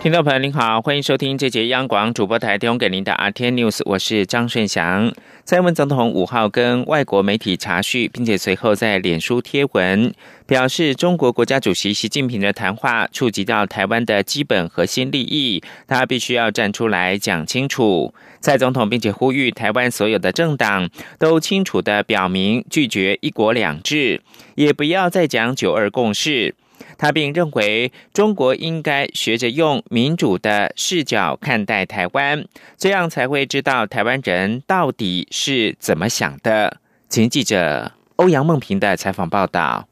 听众朋友您好，欢迎收听这节央广主播台提供给您的 RT News，我是张顺祥。蔡文总统五号跟外国媒体查叙，并且随后在脸书贴文表示，中国国家主席习近平的谈话触及到台湾的基本核心利益，他必须要站出来讲清楚。蔡总统并且呼吁台湾所有的政党都清楚的表明拒绝一国两制，也不要再讲九二共识。他并认为，中国应该学着用民主的视角看待台湾，这样才会知道台湾人到底是怎么想的。请记者欧阳梦平的采访报道。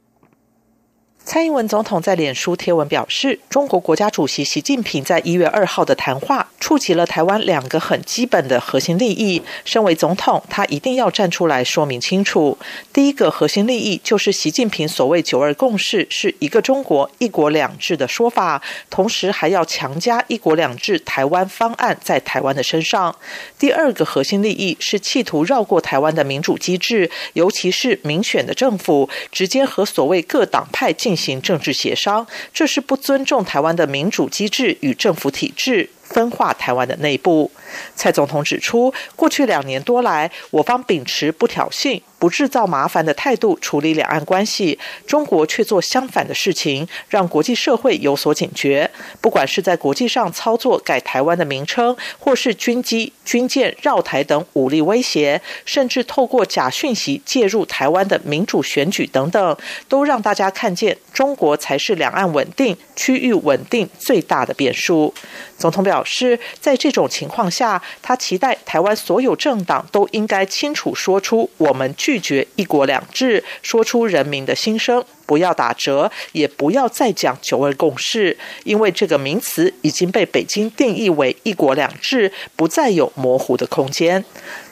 蔡英文总统在脸书贴文表示，中国国家主席习近平在一月二号的谈话触及了台湾两个很基本的核心利益。身为总统，他一定要站出来说明清楚。第一个核心利益就是习近平所谓“九二共识”是一个中国、一国两制的说法，同时还要强加“一国两制”台湾方案在台湾的身上。第二个核心利益是企图绕过台湾的民主机制，尤其是民选的政府，直接和所谓各党派进。行政治协商，这是不尊重台湾的民主机制与政府体制。分化台湾的内部，蔡总统指出，过去两年多来，我方秉持不挑衅、不制造麻烦的态度处理两岸关系，中国却做相反的事情，让国际社会有所警觉。不管是在国际上操作改台湾的名称，或是军机、军舰绕台等武力威胁，甚至透过假讯息介入台湾的民主选举等等，都让大家看见中国才是两岸稳定、区域稳定最大的变数。总统表示，在这种情况下，他期待台湾所有政党都应该清楚说出“我们拒绝一国两制”，说出人民的心声。不要打折，也不要再讲“九二共识”，因为这个名词已经被北京定义为“一国两制”，不再有模糊的空间。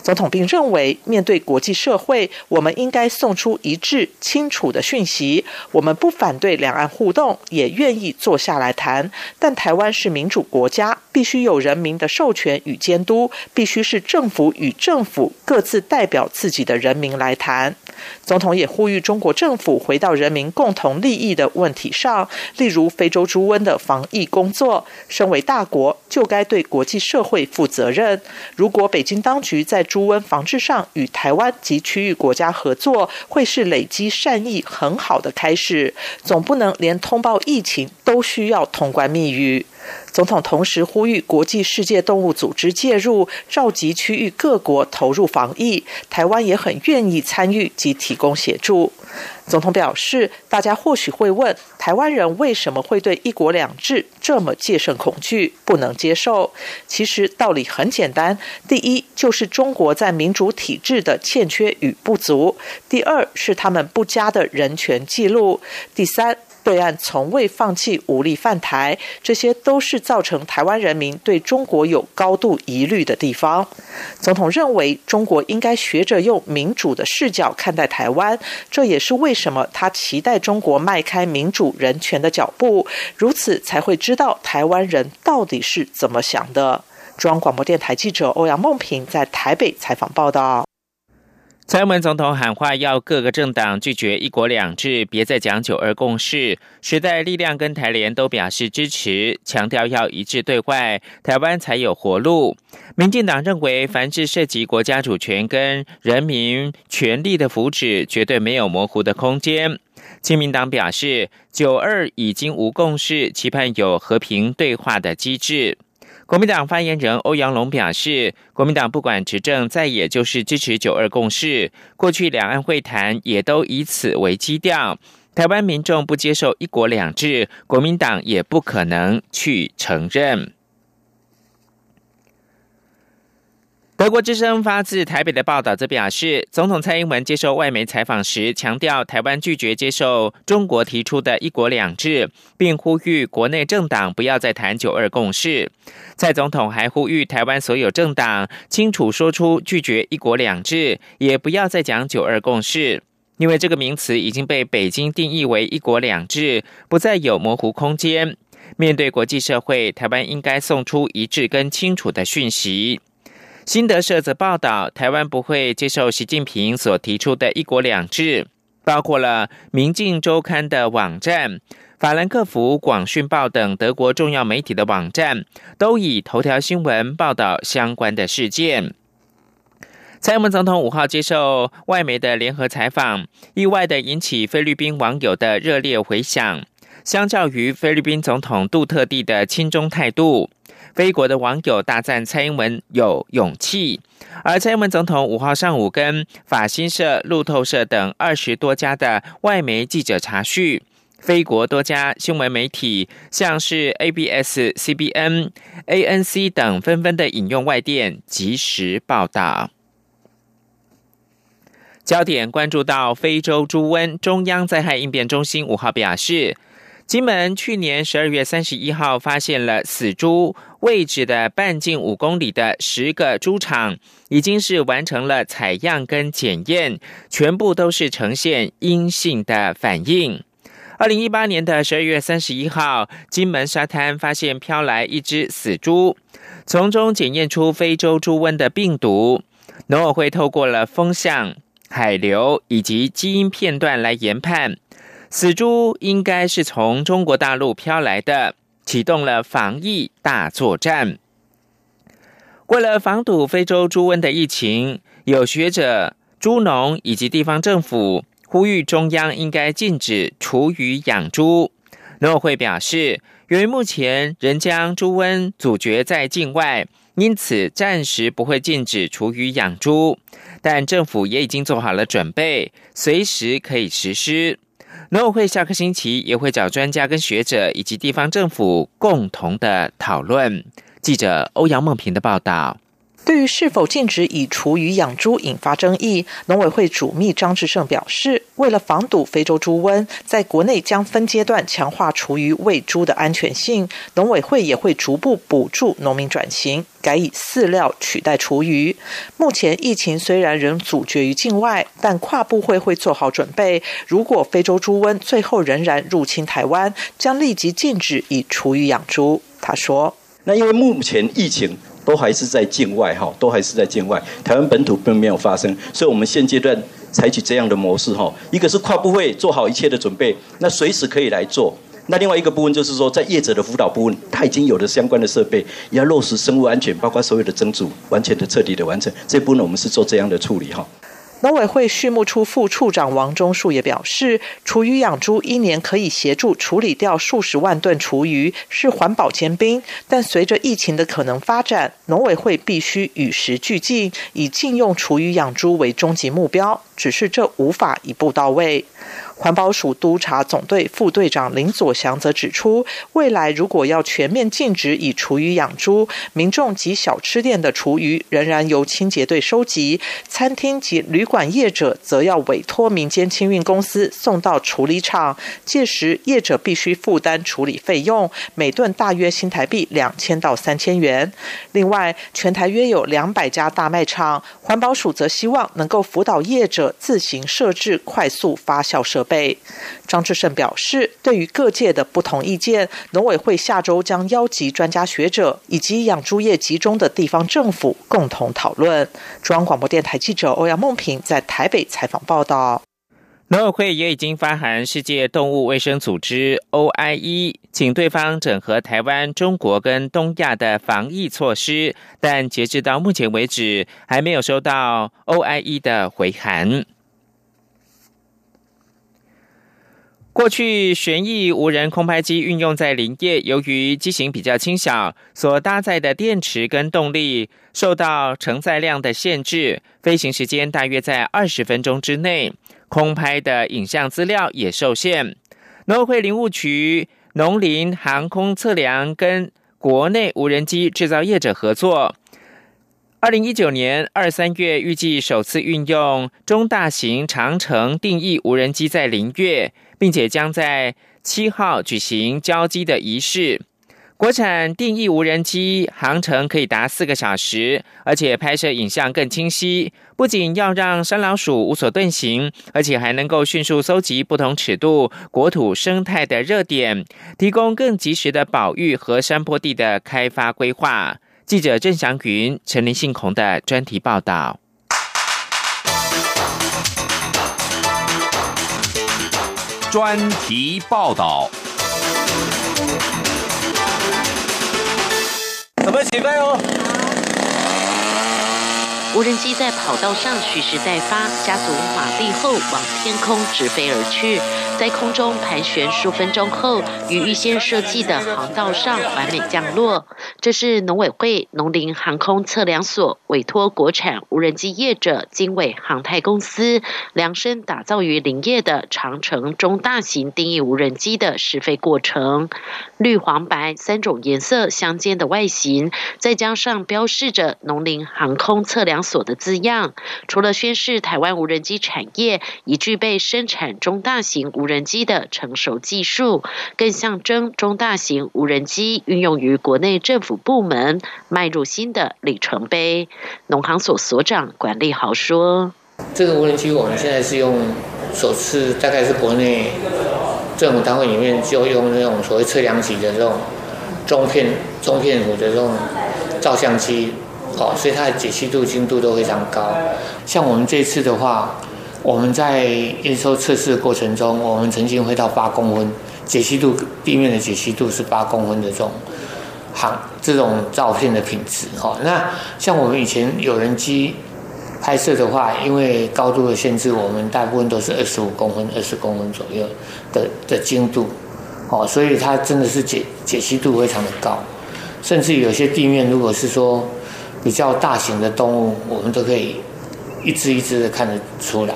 总统并认为，面对国际社会，我们应该送出一致、清楚的讯息：我们不反对两岸互动，也愿意坐下来谈。但台湾是民主国家，必须有人民的授权与监督，必须是政府与政府各自代表自己的人民来谈。总统也呼吁中国政府回到人民共同利益的问题上，例如非洲猪瘟的防疫工作。身为大国，就该对国际社会负责任。如果北京当局在猪瘟防治上与台湾及区域国家合作，会是累积善意很好的开始。总不能连通报疫情都需要通关密语。总统同时呼吁国际世界动物组织介入，召集区域各国投入防疫。台湾也很愿意参与及提供协助。总统表示，大家或许会问，台湾人为什么会对“一国两制”这么戒慎恐惧，不能接受？其实道理很简单：第一，就是中国在民主体制的欠缺与不足；第二，是他们不佳的人权记录；第三。对岸从未放弃武力犯台，这些都是造成台湾人民对中国有高度疑虑的地方。总统认为，中国应该学着用民主的视角看待台湾，这也是为什么他期待中国迈开民主人权的脚步，如此才会知道台湾人到底是怎么想的。中央广播电台记者欧阳梦平在台北采访报道。蔡英文总统喊话，要各个政党拒绝“一国两制”，别再讲“九二共识”。时代力量跟台联都表示支持，强调要一致对外，台湾才有活路。民进党认为，凡是涉及国家主权跟人民权利的福祉，绝对没有模糊的空间。亲民党表示，“九二”已经无共识，期盼有和平对话的机制。国民党发言人欧阳龙表示，国民党不管执政再也，就是支持九二共识。过去两岸会谈也都以此为基调。台湾民众不接受一国两制，国民党也不可能去承认。德国之声发自台北的报道则表示，总统蔡英文接受外媒采访时强调，台湾拒绝接受中国提出的一国两制，并呼吁国内政党不要再谈九二共识。蔡总统还呼吁台湾所有政党清楚说出拒绝一国两制，也不要再讲九二共识，因为这个名词已经被北京定义为一国两制，不再有模糊空间。面对国际社会，台湾应该送出一致跟清楚的讯息。新德社则报道，台湾不会接受习近平所提出的一国两制，包括了《明镜周刊》的网站、法兰克福广讯报等德国重要媒体的网站，都以头条新闻报道相关的事件。蔡英文总统五号接受外媒的联合采访，意外的引起菲律宾网友的热烈回响。相较于菲律宾总统杜特地的亲中态度。菲国的网友大赞蔡英文有勇气，而蔡英文总统五号上午跟法新社、路透社等二十多家的外媒记者查叙，菲国多家新闻媒体，像是 ABS、CBN、ANC 等，纷纷的引用外电及时报道。焦点关注到非洲猪瘟，中央灾害应变中心五号表示。金门去年十二月三十一号发现了死猪位置的半径五公里的十个猪场，已经是完成了采样跟检验，全部都是呈现阴性的反应。二零一八年的十二月三十一号，金门沙滩发现飘来一只死猪，从中检验出非洲猪瘟的病毒。农委会透过了风向、海流以及基因片段来研判。死猪应该是从中国大陆飘来的，启动了防疫大作战。为了防堵非洲猪瘟的疫情，有学者、猪农以及地方政府呼吁中央应该禁止厨余养猪。农委会表示，由于目前仍将猪瘟阻绝在境外，因此暂时不会禁止厨余养猪，但政府也已经做好了准备，随时可以实施。农委会下个星期也会找专家跟学者以及地方政府共同的讨论。记者欧阳梦平的报道。对于是否禁止以厨余养猪引发争议，农委会主秘张志胜表示，为了防堵非洲猪瘟，在国内将分阶段强化厨余喂猪的安全性。农委会也会逐步补助农民转型，改以饲料取代厨余。目前疫情虽然仍阻绝于境外，但跨部会会做好准备。如果非洲猪瘟最后仍然入侵台湾，将立即禁止以厨余养猪。他说：“那因为目前疫情。”都还是在境外哈，都还是在境外，台湾本土并没有发生，所以我们现阶段采取这样的模式哈，一个是跨部会做好一切的准备，那随时可以来做。那另外一个部分就是说，在业者的辅导部分，他已经有了相关的设备，也要落实生物安全，包括所有的蒸煮，完全的彻底的完成。这部分我们是做这样的处理哈。农委会畜牧处副处长王忠树也表示，厨余养猪一年可以协助处理掉数十万吨厨余，是环保尖兵。但随着疫情的可能发展，农委会必须与时俱进，以禁用厨余养猪为终极目标。只是这无法一步到位。环保署督察总队副队长林佐祥则指出，未来如果要全面禁止以厨余养猪，民众及小吃店的厨余仍然由清洁队收集，餐厅及旅馆业者则要委托民间清运公司送到处理厂，届时业者必须负担处理费用，每吨大约新台币两千到三千元。另外，全台约有两百家大卖场，环保署则希望能够辅导业者自行设置快速发酵设。备被张志胜表示，对于各界的不同意见，农委会下周将邀集专家学者以及养猪业集中的地方政府共同讨论。中央广播电台记者欧阳梦平在台北采访报道。农委会也已经发函世界动物卫生组织 OIE，请对方整合台湾、中国跟东亚的防疫措施，但截至到目前为止，还没有收到 OIE 的回函。过去旋翼无人空拍机运用在林业，由于机型比较轻小，所搭载的电池跟动力受到承载量的限制，飞行时间大约在二十分钟之内，空拍的影像资料也受限。农会林务局农林航空测量跟国内无人机制造业者合作，二零一九年二三月预计首次运用中大型长城定义无人机在林月。并且将在七号举行交机的仪式。国产定义无人机航程可以达四个小时，而且拍摄影像更清晰。不仅要让山老鼠无所遁形，而且还能够迅速搜集不同尺度国土生态的热点，提供更及时的保育和山坡地的开发规划。记者郑祥云、陈林信孔的专题报道。专题报道。准备起飞哦！无人机在跑道上蓄势待发，加足马力后往天空直飞而去。在空中盘旋数分钟后，于预先设计的航道上完美降落。这是农委会农林航空测量所委托国产无人机业者经纬航太公司量身打造于林业的长城中大型定义无人机的试飞过程。绿、黄、白三种颜色相间的外形，再加上标示着农林航空测量所的字样，除了宣示台湾无人机产业已具备生产中大型无无人机的成熟技术，更象征中大型无人机运用于国内政府部门迈入新的里程碑。农行所所长管立豪说：“这个无人机我们现在是用首次，大概是国内政府单位里面就用那种所谓测量级的这种中片中片幅的这种照相机，哦，所以它的解析度、精度都非常高。像我们这次的话。”我们在验收测试的过程中，我们曾经会到八公分解析度，地面的解析度是八公分的这种航这种照片的品质。哈，那像我们以前有人机拍摄的话，因为高度的限制，我们大部分都是二十五公分、二十公分左右的的精度。哦，所以它真的是解解析度非常的高，甚至有些地面如果是说比较大型的动物，我们都可以一只一只的看得出来。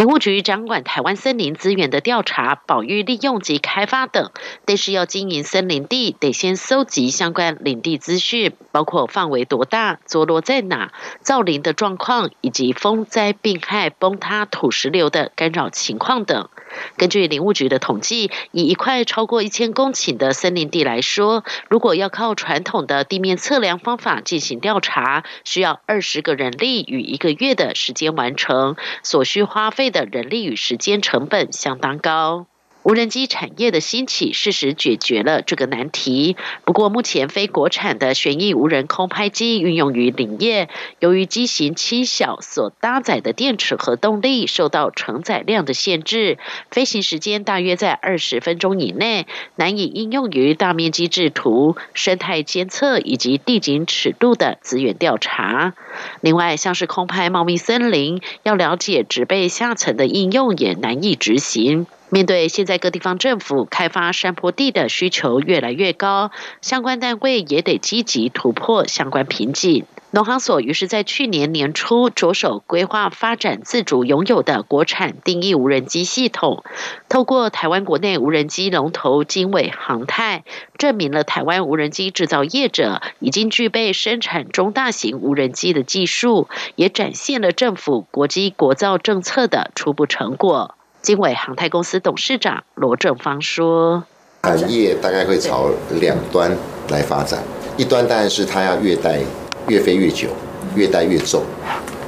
林务局掌管台湾森林资源的调查、保育、利用及开发等，但是要经营森林地，得先搜集相关领地资讯，包括范围多大、坐落在哪、造林的状况，以及风灾、病害、崩塌、土石流的干扰情况等。根据林务局的统计，以一块超过一千公顷的森林地来说，如果要靠传统的地面测量方法进行调查，需要二十个人力与一个月的时间完成，所需花费的人力与时间成本相当高。无人机产业的兴起，事实解决了这个难题。不过，目前非国产的旋翼无人空拍机运用于林业，由于机型轻小，所搭载的电池和动力受到承载量的限制，飞行时间大约在二十分钟以内，难以应用于大面积制图、生态监测以及地景尺度的资源调查。另外，像是空拍茂密森林，要了解植被下层的应用，也难以执行。面对现在各地方政府开发山坡地的需求越来越高，相关单位也得积极突破相关瓶颈。农行所于是在去年年初着手规划发展自主拥有的国产定义无人机系统，透过台湾国内无人机龙头经纬航太，证明了台湾无人机制造业者已经具备生产中大型无人机的技术，也展现了政府国机国造政策的初步成果。经纬航太公司董事长罗正芳说：“产业大概会朝两端来发展，一端当然是它要越带越飞越久，越带越重，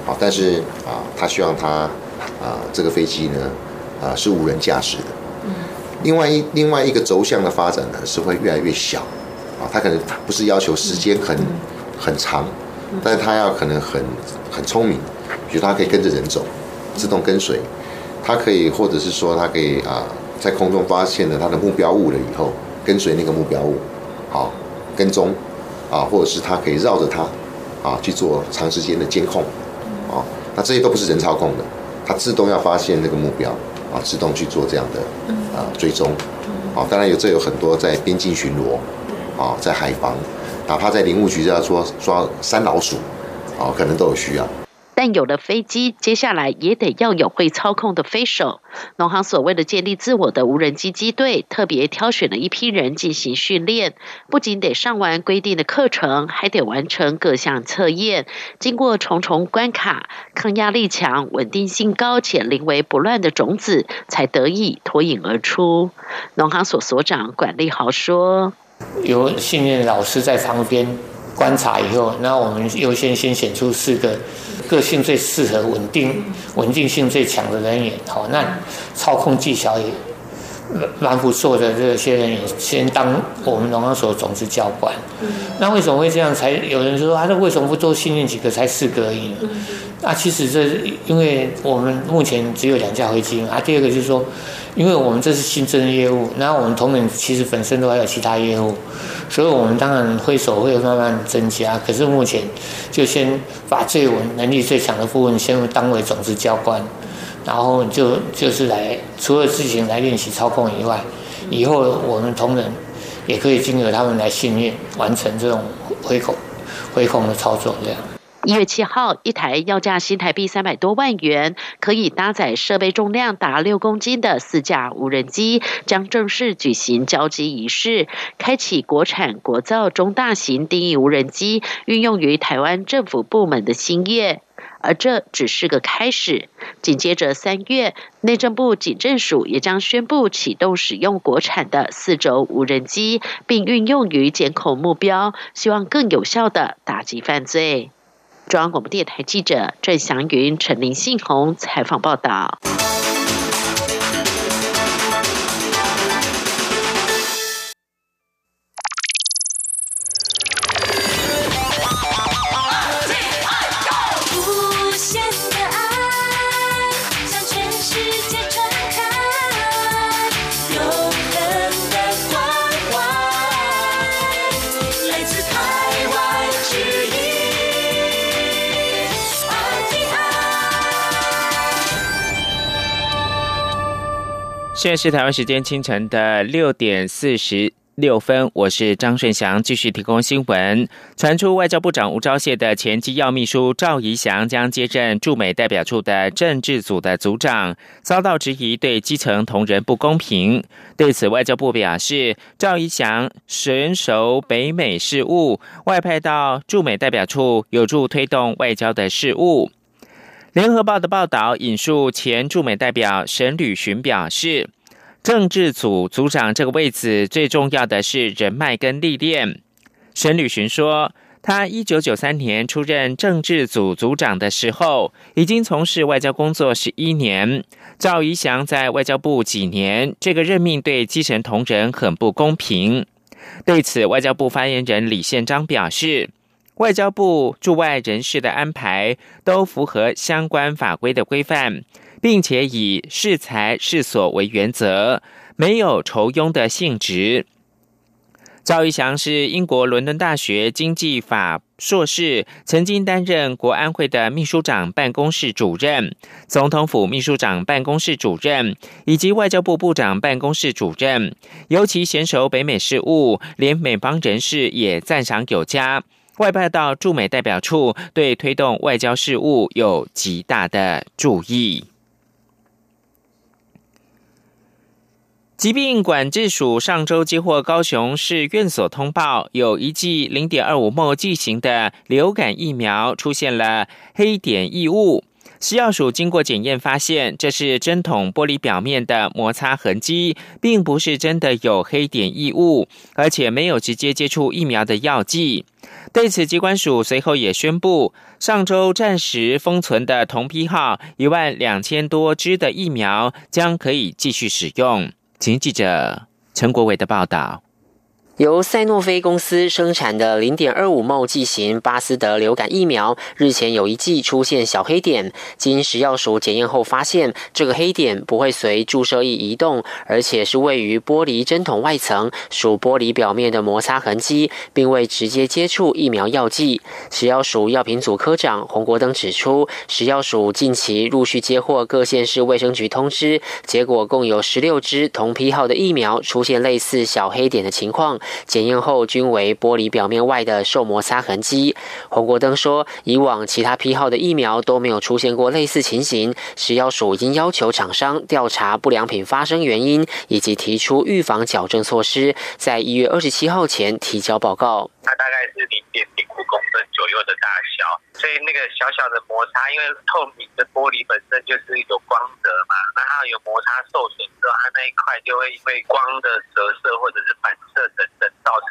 好，但是啊，他希望它啊这个飞机呢啊是无人驾驶的。另外一另外一个轴向的发展呢是会越来越小，啊，它可能不是要求时间很很长，但是它要可能很很聪明，比如它可以跟着人走，自动跟随。”它可以，或者是说，它可以啊，在空中发现了它的目标物了以后，跟随那个目标物，好跟踪，啊，或者是它可以绕着它，啊去做长时间的监控，啊，那这些都不是人操控的，它自动要发现那个目标，啊，自动去做这样的啊追踪，啊，当然有这有很多在边境巡逻，啊，在海防，哪怕在林务局要说抓山老鼠，啊，可能都有需要。但有了飞机，接下来也得要有会操控的飞手。农行所为了建立自我的无人机机队，特别挑选了一批人进行训练，不仅得上完规定的课程，还得完成各项测验，经过重重关卡，抗压力强、稳定性高且临危不乱的种子，才得以脱颖而出。农行所所长管立豪说。有训练老师在旁边观察以后，那我们优先先选出四个个性最适合、稳定、稳定性最强的人员。好，那操控技巧也。蛮不错的，这些人也先当我们农场所种子教官。那为什么会这样？才有人说啊，那为什么不多训练几个，才四个而已呢？啊，其实这因为我们目前只有两架飞机啊。第二个就是说，因为我们这是新增业务，那我们同仁其实本身都还有其他业务，所以我们当然会手会慢慢增加。可是目前就先把最稳、能力最强的部分先当为种子教官。然后就就是来，除了自己来练习操控以外，以后我们同仁也可以经由他们来训练，完成这种回控、回控的操作。这样。一月七号，一台要价新台币三百多万元，可以搭载设备重量达六公斤的四架无人机，将正式举行交机仪式，开启国产国造中大型定义无人机运用于台湾政府部门的新业。而这只是个开始。紧接着三月，内政部警政署也将宣布启动使用国产的四轴无人机，并运用于检控目标，希望更有效的打击犯罪。中央广播电台记者郑祥云、陈林信宏采访报道。现在是台湾时间清晨的六点四十六分，我是张顺祥，继续提供新闻。传出外交部长吴钊燮的前机要秘书赵怡翔将接任驻美代表处的政治组的组长，遭到质疑对基层同仁不公平。对此，外交部表示，赵怡翔神熟北美事务，外派到驻美代表处，有助推动外交的事务。联合报的报道引述前驻美代表沈履寻表示，政治组组长这个位置最重要的是人脉跟历练。沈履寻说，他一九九三年出任政治组组长的时候，已经从事外交工作十一年。赵怡翔在外交部几年，这个任命对基层同仁很不公平。对此，外交部发言人李宪章表示。外交部驻外人士的安排都符合相关法规的规范，并且以适才适所为原则，没有酬庸的性质。赵一翔是英国伦敦大学经济法硕士，曾经担任国安会的秘书长办公室主任、总统府秘书长办公室主任以及外交部部长办公室主任，尤其娴熟北美事务，连美方人士也赞赏有加。外派到驻美代表处，对推动外交事务有极大的注意。疾病管制署上周接获高雄市院所通报，有一剂零点二五末剂型的流感疫苗出现了黑点异物。食药署经过检验发现，这是针筒玻璃表面的摩擦痕迹，并不是真的有黑点异物，而且没有直接接触疫苗的药剂。对此，机关署随后也宣布，上周暂时封存的同批号一万两千多支的疫苗将可以继续使用。请记者陈国伟的报道。由赛诺菲公司生产的零点二五毫剂型巴斯德流感疫苗，日前有一剂出现小黑点，经食药署检验后发现，这个黑点不会随注射液移动，而且是位于玻璃针筒外层，属玻璃表面的摩擦痕迹，并未直接接触疫苗药剂。食药署药品组科长洪国登指出，食药署近期陆续接获各县市卫生局通知，结果共有十六支同批号的疫苗出现类似小黑点的情况。检验后均为玻璃表面外的受摩擦痕迹。洪国登说，以往其他批号的疫苗都没有出现过类似情形。食药署已经要求厂商调查不良品发生原因，以及提出预防矫正措施，在一月二十七号前提交报告。它大概是零点零五公分左右的大小，所以那个小小的摩擦，因为透明的玻璃本身就是有光泽嘛，那它有摩擦受损之后，它那一块就会因为光的折射或者是反射等等造成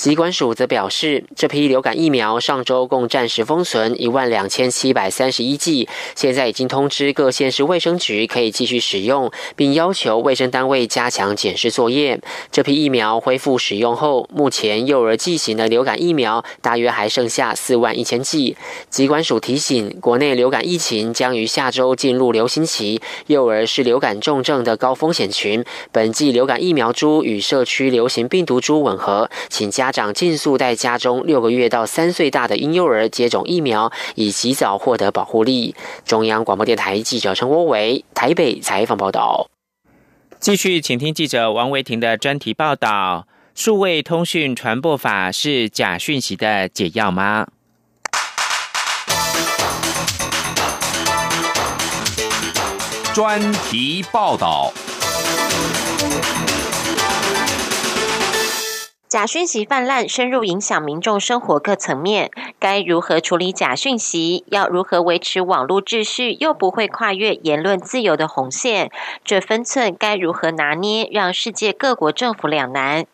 疾管署则表示，这批流感疫苗上周共暂时封存一万两千七百三十一剂，现在已经通知各县市卫生局可以继续使用，并要求卫生单位加强检视作业。这批疫苗恢复使用后，目前幼儿剂型的流感疫苗大约还剩下四万一千剂。疾管署提醒，国内流感疫情将于下周进入流行期，幼儿是流感重症的高风险群。本季流感疫苗株与社区流行病毒株吻合，请加家长尽速带家中六个月到三岁大的婴幼儿接种疫苗，以及早获得保护力。中央广播电台记者陈国伟台北采访报道。继续，请听记者王维婷的专题报道：数位通讯传播法是假讯息的解药吗？专题报道。假讯息泛滥，深入影响民众生活各层面。该如何处理假讯息？要如何维持网络秩序，又不会跨越言论自由的红线？这分寸该如何拿捏，让世界各国政府两难。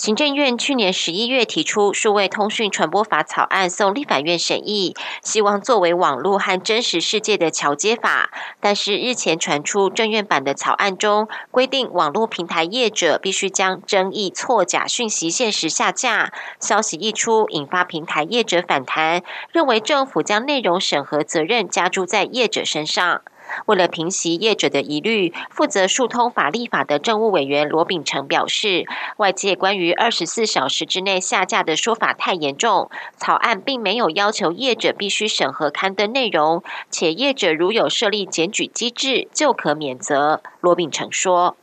行政院去年十一月提出《数位通讯传播法》草案送立法院审议，希望作为网络和真实世界的桥接法。但是日前传出政院版的草案中规定，网络平台业者必须将争议错假讯息限时下架。消息一出，引发平台业者反弹，认为政府将内容审核责任加注在业者身上。为了平息业者的疑虑，负责疏通法立法的政务委员罗秉成表示，外界关于二十四小时之内下架的说法太严重，草案并没有要求业者必须审核刊登内容，且业者如有设立检举机制，就可免责。罗秉成说：“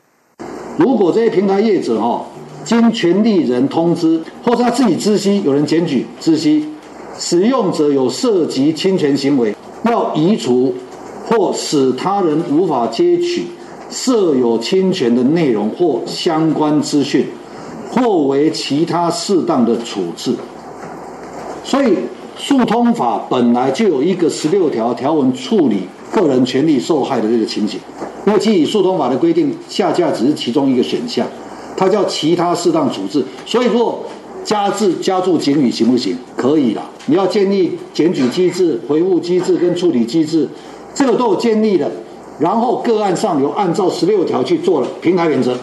如果这些平台业者哈，经权利人通知，或是他自己知悉有人检举知悉，使用者有涉及侵权行为，要移除。”或使他人无法接取设有侵权的内容或相关资讯，或为其他适当的处置。所以，速通法本来就有一个十六条条文处理个人权利受害的这个情形。因为基于速通法的规定，下架只是其中一个选项，它叫其他适当处置。所以，如果加字加注警语行不行？可以啦。你要建立检举机制、回复机制跟处理机制。这个都有建立的，然后个案上有按照十六条去做了平台原则。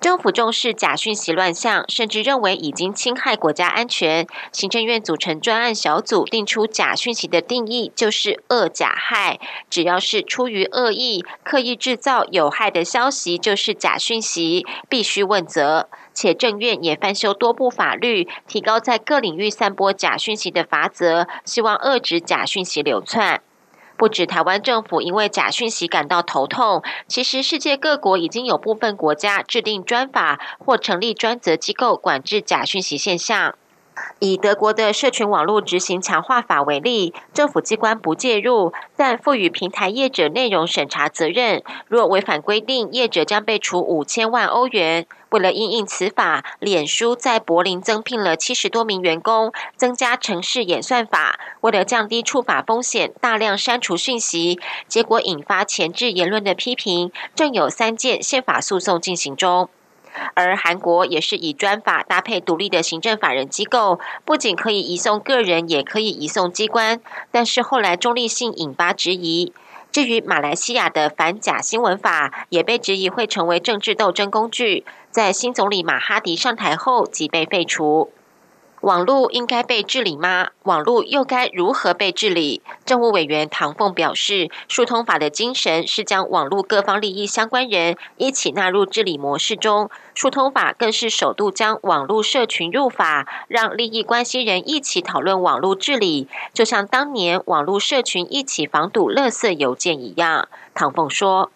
政府重视假讯息乱象，甚至认为已经侵害国家安全。行政院组成专案小组，定出假讯息的定义，就是恶假害。只要是出于恶意、刻意制造有害的消息，就是假讯息，必须问责。且政院也翻修多部法律，提高在各领域散播假讯息的罚则，希望遏制假讯息流窜。不止台湾政府因为假讯息感到头痛，其实世界各国已经有部分国家制定专法或成立专责机构管制假讯息现象。以德国的社群网络执行强化法为例，政府机关不介入，但赋予平台业者内容审查责任。若违反规定，业者将被处五千万欧元。为了应应此法，脸书在柏林增聘了七十多名员工，增加城市演算法。为了降低触法风险，大量删除讯息，结果引发前置言论的批评。正有三件宪法诉讼进行中。而韩国也是以专法搭配独立的行政法人机构，不仅可以移送个人，也可以移送机关。但是后来中立性引发质疑。至于马来西亚的反假新闻法，也被质疑会成为政治斗争工具，在新总理马哈迪上台后即被废除。网络应该被治理吗？网络又该如何被治理？政务委员唐凤表示，疏通法的精神是将网络各方利益相关人一起纳入治理模式中，疏通法更是首度将网络社群入法，让利益关系人一起讨论网络治理，就像当年网络社群一起防堵垃圾邮件一样。唐凤说。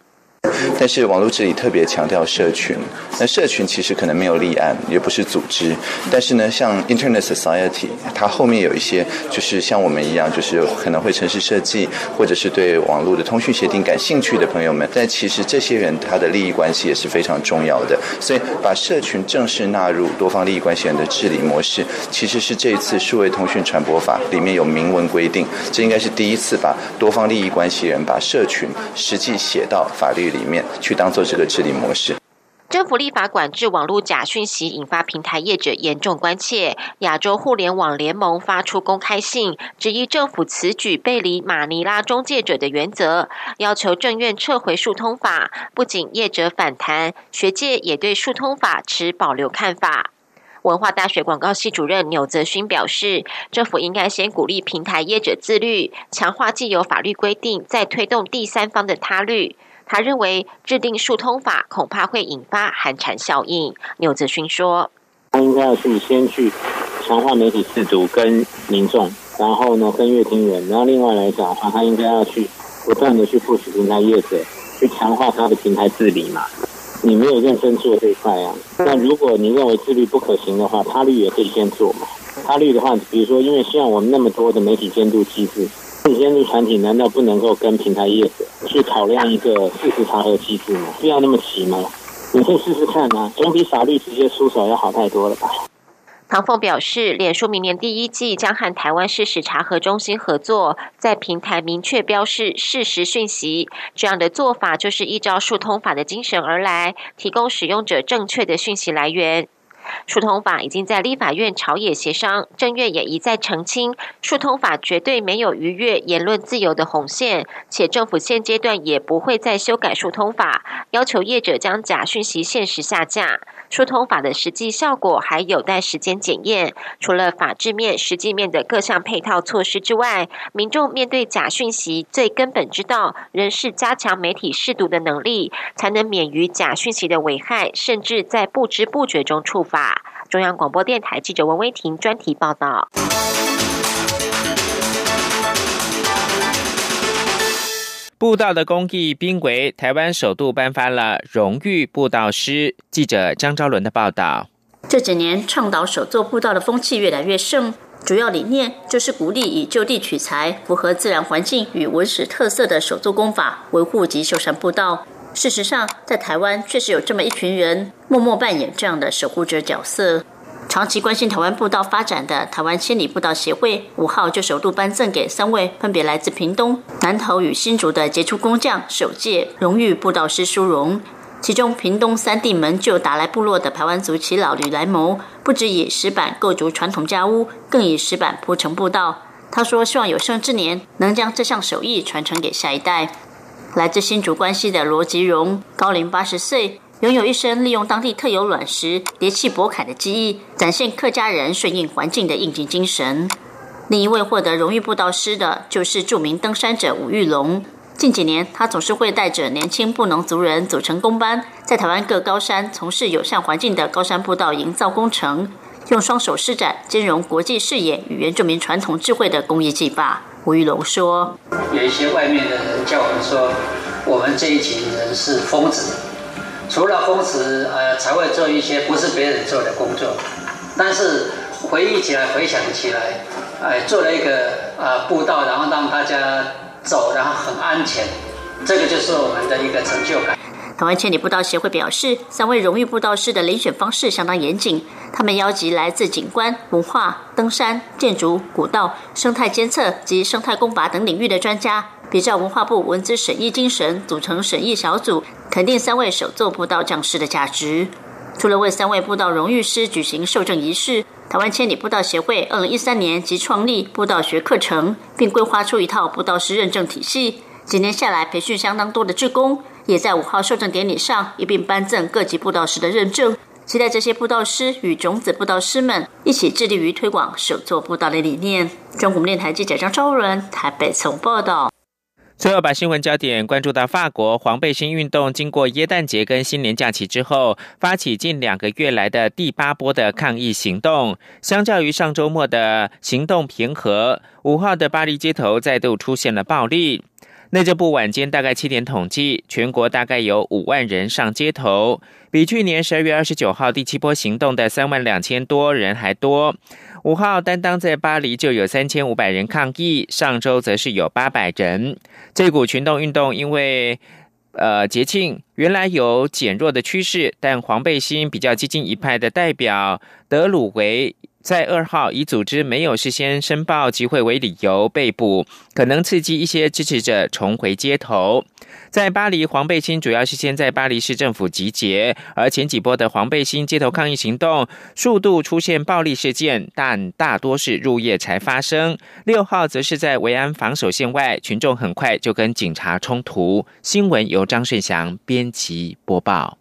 但是网络治理特别强调社群，那社群其实可能没有立案，也不是组织，但是呢，像 Internet Society，它后面有一些就是像我们一样，就是可能会城市设计，或者是对网络的通讯协定感兴趣的朋友们，但其实这些人他的利益关系也是非常重要的，所以把社群正式纳入多方利益关系人的治理模式，其实是这一次数位通讯传播法里面有明文规定，这应该是第一次把多方利益关系人把社群实际写到法律。里面去当做这个治理模式。政府立法管制网络假讯息，引发平台业者严重关切。亚洲互联网联盟发出公开信，质疑政府此举背离马尼拉中介者的原则，要求政院撤回数通法。不仅业者反弹，学界也对数通法持保留看法。文化大学广告系主任钮泽勋表示，政府应该先鼓励平台业者自律，强化既有法律规定，再推动第三方的他律。他认为制定疏通法恐怕会引发寒蝉效应。牛泽勋说：“他应该要去先去强化媒体制度跟民众，然后呢跟乐听人，然后另外来讲的话，他应该要去不断的去促使平台业者去强化他的平台治理嘛。你没有认真做这一块啊。那如果你认为自律不可行的话，他律也可以先做嘛。他律的话，比如说因为像我们那么多的媒体监督机制。”监督团体难道不能够跟平台业者去考量一个事实查核机制吗？不要那么急吗？你可以试试看啊，总比法律直接出手要好太多了吧？唐凤表示，脸书明年第一季将和台湾事实查核中心合作，在平台明确标示事实讯息。这样的做法就是依照数通法的精神而来，提供使用者正确的讯息来源。疏通法已经在立法院朝野协商，正月也一再澄清，疏通法绝对没有逾越言论自由的红线，且政府现阶段也不会再修改疏通法，要求业者将假讯息限时下架。疏通法的实际效果还有待时间检验。除了法制面、实际面的各项配套措施之外，民众面对假讯息最根本之道，仍是加强媒体识读的能力，才能免于假讯息的危害，甚至在不知不觉中触法。中央广播电台记者文威婷专题报道。步道的公益濒危，台湾首度颁发了荣誉步道师。记者张昭伦的报道。这几年倡导手作步道的风气越来越盛，主要理念就是鼓励以就地取材、符合自然环境与文史特色的手作工法，维护及修缮步道。事实上，在台湾确实有这么一群人，默默扮演这样的守护者角色。长期关心台湾步道发展的台湾千里步道协会五号就首度颁赠给三位分别来自屏东、南投与新竹的杰出工匠首届荣誉步道师殊荣。其中，屏东三地门就达来部落的排湾族耆老吕来谋，不止以石板构筑传统家屋，更以石板铺成步道。他说：“希望有生之年能将这项手艺传承给下一代。”来自新竹关西的罗吉荣，高龄八十岁。拥有一身利用当地特有卵石叠砌博坎的技艺，展现客家人顺应环境的应景精神。另一位获得荣誉布道师的，就是著名登山者吴玉龙。近几年，他总是会带着年轻布农族人组成工班，在台湾各高山从事友善环境的高山步道营造工程，用双手施展兼容国际视野与原住民传统智慧的工艺技法。吴玉龙说：“有一些外面的人叫我们说，我们这一群人是疯子。”除了公职，呃，才会做一些不是别人做的工作。但是回忆起来，回想起来，哎，做了一个呃步道，然后让大家走，然后很安全，这个就是我们的一个成就感。台湾千里步道协会表示，三位荣誉步道师的遴选方式相当严谨，他们邀集来自景观、文化、登山、建筑、古道、生态监测及生态工法等领域的专家。比较文化部文资审议精神，组成审议小组，肯定三位首座步道讲师的价值。除了为三位步道荣誉师举行授证仪式，台湾千里步道协会二零一三年即创立步道学课程，并规划出一套步道师认证体系。几年下来，培训相当多的志工，也在五号受证典礼上一并颁赠各级步道师的认证。期待这些步道师与种子步道师们一起致力于推广手作步道的理念。中国电台记者张昭伦台北从报道。最后，把新闻焦点关注到法国黄背心运动，经过耶诞节跟新年假期之后，发起近两个月来的第八波的抗议行动。相较于上周末的行动平和，五号的巴黎街头再度出现了暴力。内政部晚间大概七点统计，全国大概有五万人上街头，比去年十二月二十九号第七波行动的三万两千多人还多。五号担当在巴黎就有三千五百人抗议，上周则是有八百人。这股群众运动因为呃节庆原来有减弱的趋势，但黄背心比较激进一派的代表德鲁维在二号以组织没有事先申报集会为理由被捕，可能刺激一些支持者重回街头。在巴黎，黄背心主要是先在巴黎市政府集结，而前几波的黄背心街头抗议行动，数度出现暴力事件，但大多是入夜才发生。六号则是在维安防守线外，群众很快就跟警察冲突。新闻由张顺祥编辑播报。